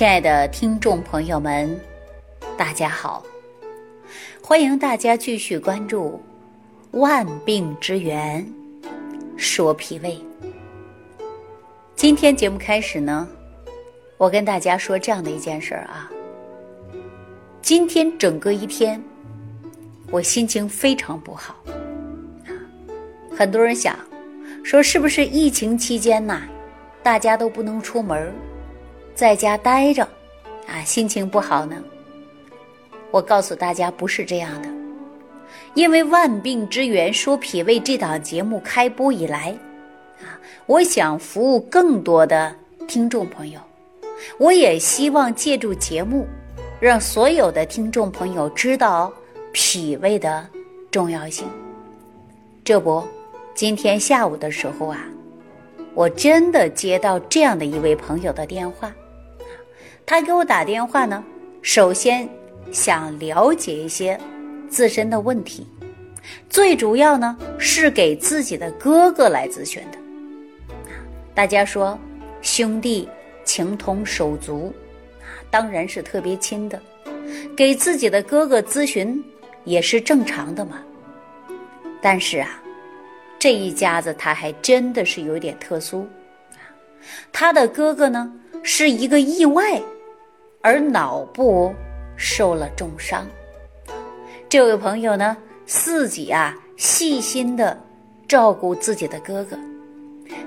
亲爱的听众朋友们，大家好！欢迎大家继续关注《万病之源说脾胃》。今天节目开始呢，我跟大家说这样的一件事儿啊。今天整个一天，我心情非常不好。很多人想说，是不是疫情期间呐，大家都不能出门，在家待着，啊，心情不好呢？我告诉大家，不是这样的。因为《万病之源说脾胃》这档节目开播以来，啊，我想服务更多的听众朋友，我也希望借助节目，让所有的听众朋友知道脾胃的重要性。这不，今天下午的时候啊，我真的接到这样的一位朋友的电话，他给我打电话呢，首先想了解一些。自身的问题，最主要呢是给自己的哥哥来咨询的。大家说兄弟情同手足，当然是特别亲的，给自己的哥哥咨询也是正常的嘛。但是啊，这一家子他还真的是有点特殊，他的哥哥呢是一个意外，而脑部受了重伤。这位朋友呢，自己啊细心的照顾自己的哥哥，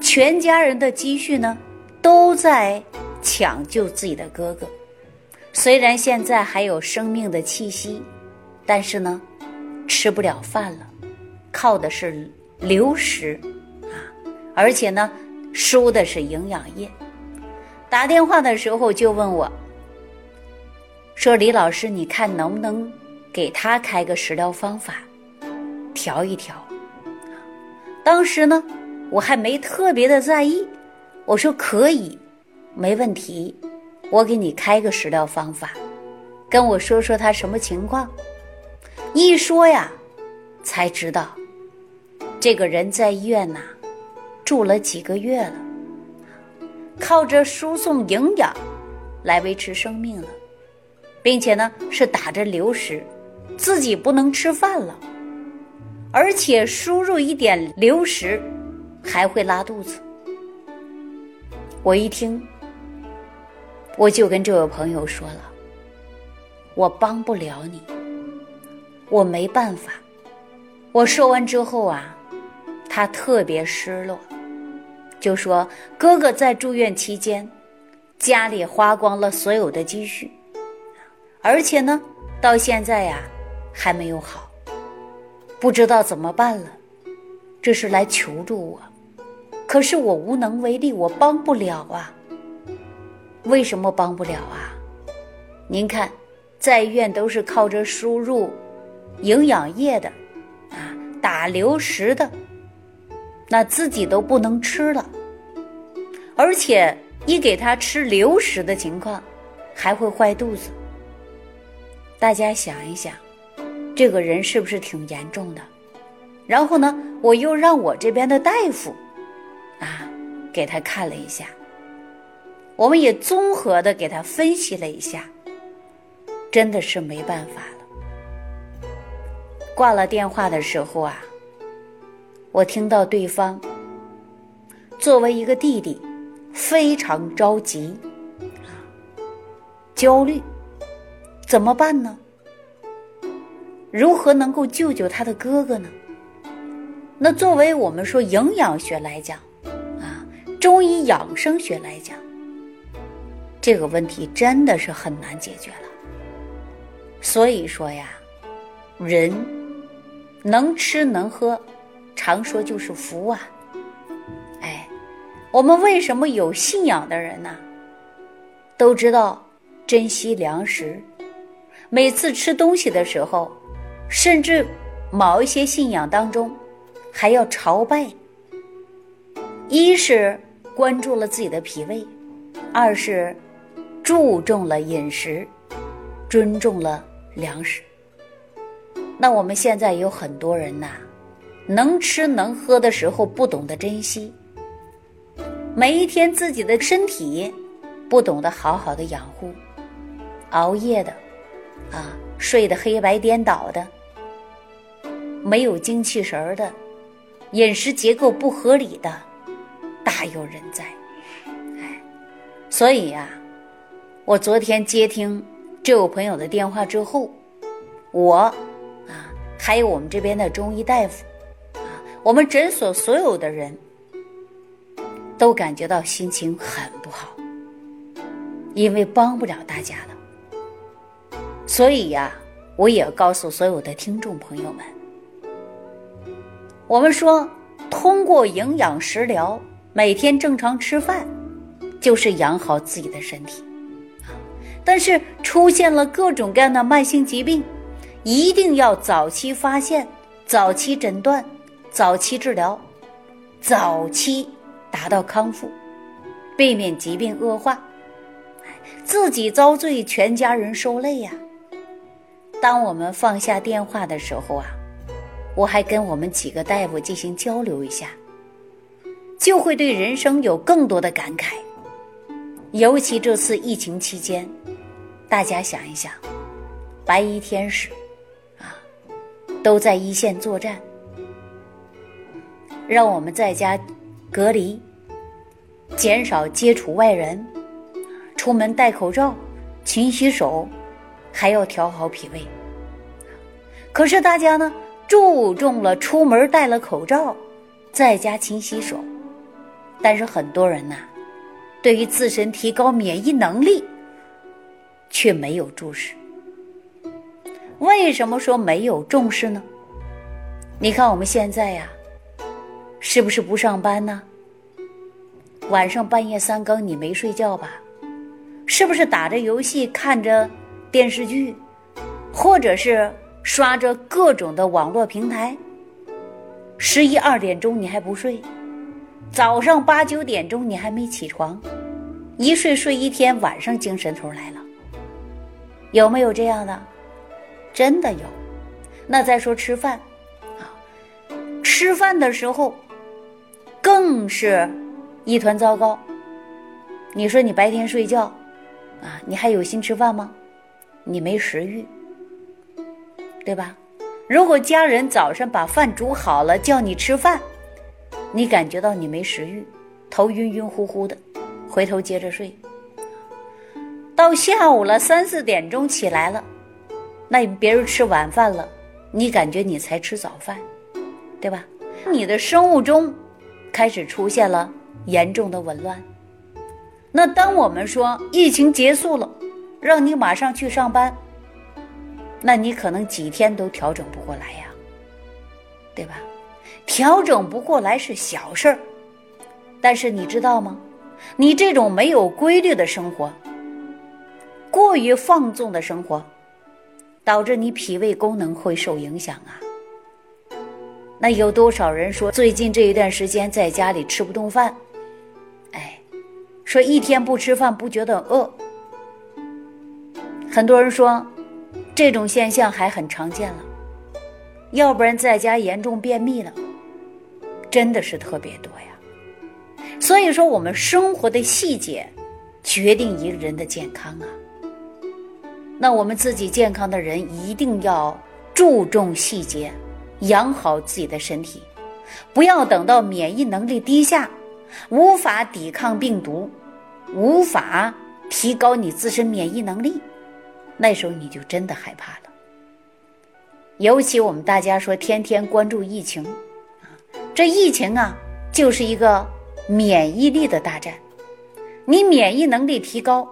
全家人的积蓄呢都在抢救自己的哥哥。虽然现在还有生命的气息，但是呢，吃不了饭了，靠的是流食啊，而且呢，输的是营养液。打电话的时候就问我，说李老师，你看能不能？给他开个食疗方法，调一调。当时呢，我还没特别的在意，我说可以，没问题，我给你开个食疗方法，跟我说说他什么情况。一说呀，才知道，这个人在医院呐，住了几个月了，靠着输送营养来维持生命了，并且呢是打着流食。自己不能吃饭了，而且输入一点流食，还会拉肚子。我一听，我就跟这位朋友说了：“我帮不了你，我没办法。”我说完之后啊，他特别失落，就说：“哥哥在住院期间，家里花光了所有的积蓄，而且呢，到现在呀。”还没有好，不知道怎么办了，这是来求助我，可是我无能为力，我帮不了啊。为什么帮不了啊？您看，在医院都是靠着输入营养液的，啊，打流食的，那自己都不能吃了，而且一给他吃流食的情况，还会坏肚子。大家想一想。这个人是不是挺严重的？然后呢，我又让我这边的大夫，啊，给他看了一下。我们也综合的给他分析了一下，真的是没办法了。挂了电话的时候啊，我听到对方作为一个弟弟，非常着急，啊焦虑，怎么办呢？如何能够救救他的哥哥呢？那作为我们说营养学来讲，啊，中医养生学来讲，这个问题真的是很难解决了。所以说呀，人能吃能喝，常说就是福啊。哎，我们为什么有信仰的人呢？都知道珍惜粮食，每次吃东西的时候。甚至某一些信仰当中，还要朝拜。一是关注了自己的脾胃，二是注重了饮食，尊重了粮食。那我们现在有很多人呐，能吃能喝的时候不懂得珍惜，每一天自己的身体不懂得好好的养护，熬夜的，啊，睡得黑白颠倒的，没有精气神儿的，饮食结构不合理的，大有人在。哎，所以呀，我昨天接听这位朋友的电话之后，我啊，还有我们这边的中医大夫，啊，我们诊所所有的人都感觉到心情很不好。因为帮不了大家了，所以呀，我也告诉所有的听众朋友们，我们说通过营养食疗，每天正常吃饭，就是养好自己的身体。但是出现了各种各样的慢性疾病，一定要早期发现、早期诊断、早期治疗、早期达到康复，避免疾病恶化。自己遭罪，全家人受累呀。当我们放下电话的时候啊，我还跟我们几个大夫进行交流一下，就会对人生有更多的感慨。尤其这次疫情期间，大家想一想，白衣天使啊，都在一线作战，让我们在家隔离，减少接触外人。出门戴口罩，勤洗手，还要调好脾胃。可是大家呢，注重了出门戴了口罩，在家勤洗手，但是很多人呐，对于自身提高免疫能力，却没有重视。为什么说没有重视呢？你看我们现在呀，是不是不上班呢？晚上半夜三更你没睡觉吧？是不是打着游戏、看着电视剧，或者是刷着各种的网络平台？十一二点钟你还不睡，早上八九点钟你还没起床，一睡睡一天，晚上精神头来了。有没有这样的？真的有。那再说吃饭啊，吃饭的时候更是一团糟糕。你说你白天睡觉。啊，你还有心吃饭吗？你没食欲，对吧？如果家人早上把饭煮好了叫你吃饭，你感觉到你没食欲，头晕晕乎乎的，回头接着睡。到下午了三四点钟起来了，那别人吃晚饭了，你感觉你才吃早饭，对吧？你的生物钟开始出现了严重的紊乱。那当我们说疫情结束了，让你马上去上班，那你可能几天都调整不过来呀，对吧？调整不过来是小事儿，但是你知道吗？你这种没有规律的生活，过于放纵的生活，导致你脾胃功能会受影响啊。那有多少人说最近这一段时间在家里吃不动饭？哎说一天不吃饭不觉得饿，很多人说这种现象还很常见了，要不然在家严重便秘了，真的是特别多呀。所以说，我们生活的细节决定一个人的健康啊。那我们自己健康的人一定要注重细节，养好自己的身体，不要等到免疫能力低下。无法抵抗病毒，无法提高你自身免疫能力，那时候你就真的害怕了。尤其我们大家说天天关注疫情，啊，这疫情啊就是一个免疫力的大战。你免疫能力提高，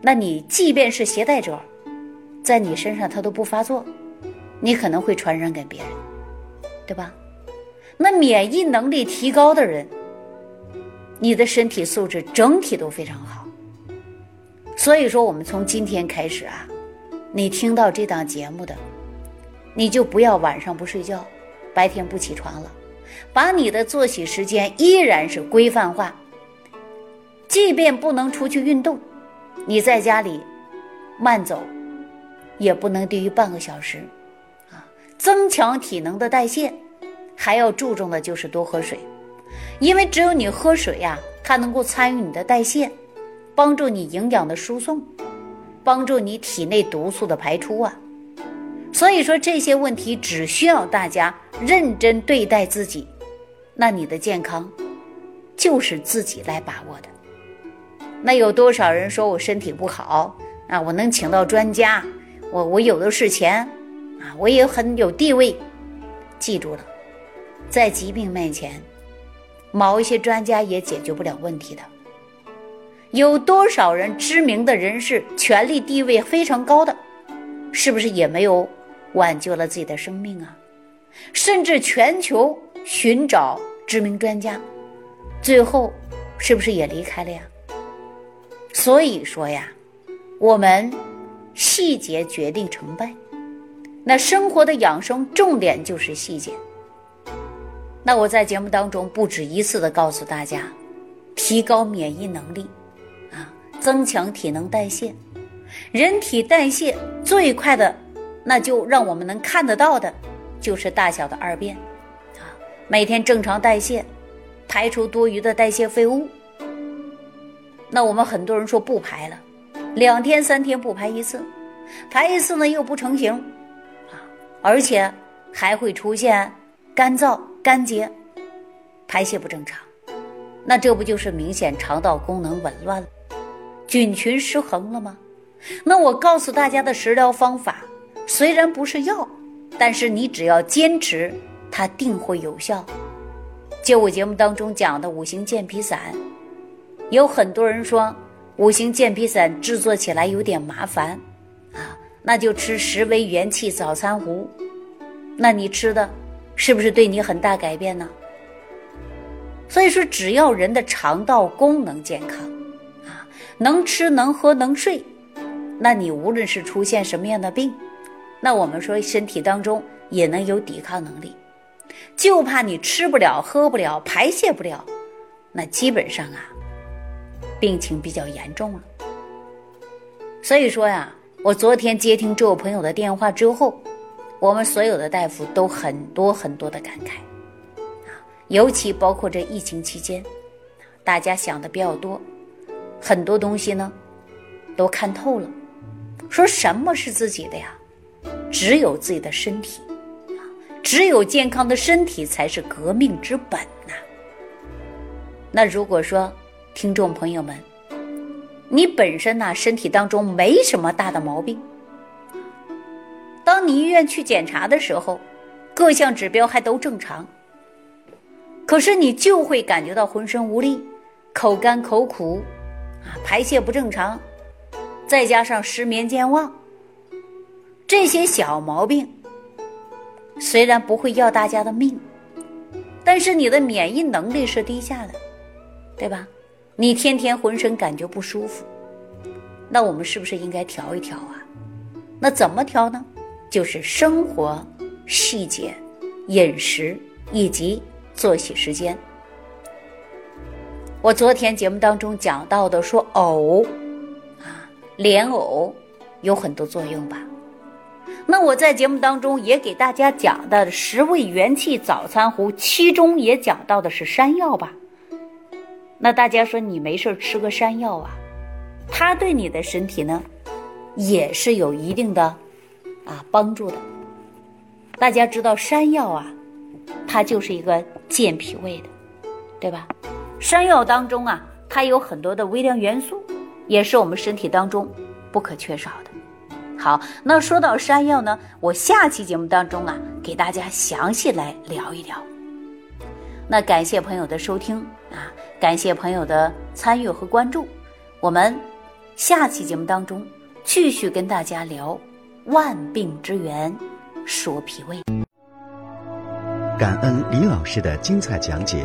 那你即便是携带者，在你身上它都不发作，你可能会传染给别人，对吧？那免疫能力提高的人。你的身体素质整体都非常好，所以说我们从今天开始啊，你听到这档节目的，你就不要晚上不睡觉，白天不起床了，把你的作息时间依然是规范化。即便不能出去运动，你在家里慢走，也不能低于半个小时，啊，增强体能的代谢，还要注重的就是多喝水。因为只有你喝水呀，它能够参与你的代谢，帮助你营养的输送，帮助你体内毒素的排出啊。所以说这些问题只需要大家认真对待自己，那你的健康就是自己来把握的。那有多少人说我身体不好啊？我能请到专家，我我有的是钱啊，我也很有地位。记住了，在疾病面前，某一些专家也解决不了问题的。有多少人知名的人士，权力地位非常高的，是不是也没有挽救了自己的生命啊？甚至全球寻找知名专家，最后是不是也离开了呀？所以说呀，我们细节决定成败。那生活的养生重点就是细节。那我在节目当中不止一次的告诉大家，提高免疫能力，增强体能代谢。人体代谢最快的，那就让我们能看得到的，就是大小的二便，啊，每天正常代谢，排出多余的代谢废物。那我们很多人说不排了，两天三天不排一次，排一次呢又不成形，啊，而且还会出现干燥、干结、排泄不正常，那这不就是明显肠道功能紊乱了，菌群失衡了吗？那我告诉大家的食疗方法，虽然不是药，但是你只要坚持，它定会有效。就我节目当中讲的五行健脾散。有很多人说五行健脾散制作起来有点麻烦，啊，那就吃十味元气早餐糊。那你吃的，是不是对你很大改变呢？所以说，只要人的肠道功能健康，能吃能喝能睡，那你无论是出现什么样的病，那我们说身体当中也能有抵抗能力。就怕你吃不了、喝不了、排泄不了，那基本上啊。病情比较严重了，所以说呀，我昨天接听这位朋友的电话之后，我们所有的大夫都很多很多的感慨，啊，尤其包括这疫情期间，大家想的比较多，很多东西呢都看透了，说什么是自己的呀？只有自己的身体，只有健康的身体才是革命之本呐。那如果说，听众朋友们，你本身呢身体当中没什么大的毛病，当你医院去检查的时候，各项指标还都正常，可是你就会感觉到浑身无力、口干口苦，排泄不正常，再加上失眠健忘，这些小毛病虽然不会要大家的命，但是你的免疫能力是低下的，对吧？你天天浑身感觉不舒服，那我们是不是应该调一调啊？那怎么调呢？就是生活细节、饮食以及作息时间。我昨天节目当中讲到的，说藕啊，莲藕有很多作用吧？那我在节目当中也给大家讲的十味元气早餐壶，其中也讲到的是山药吧？那大家说你没事吃个山药啊，它对你的身体呢，也是有一定的啊帮助的。大家知道山药啊，它就是一个健脾胃的，对吧？山药当中啊，它有很多的微量元素，也是我们身体当中不可缺少的。好，那说到山药呢，我下期节目当中啊，给大家详细来聊一聊。那感谢朋友的收听啊。感谢朋友的参与和关注，我们下期节目当中继续跟大家聊万病之源，说脾胃。感恩李老师的精彩讲解。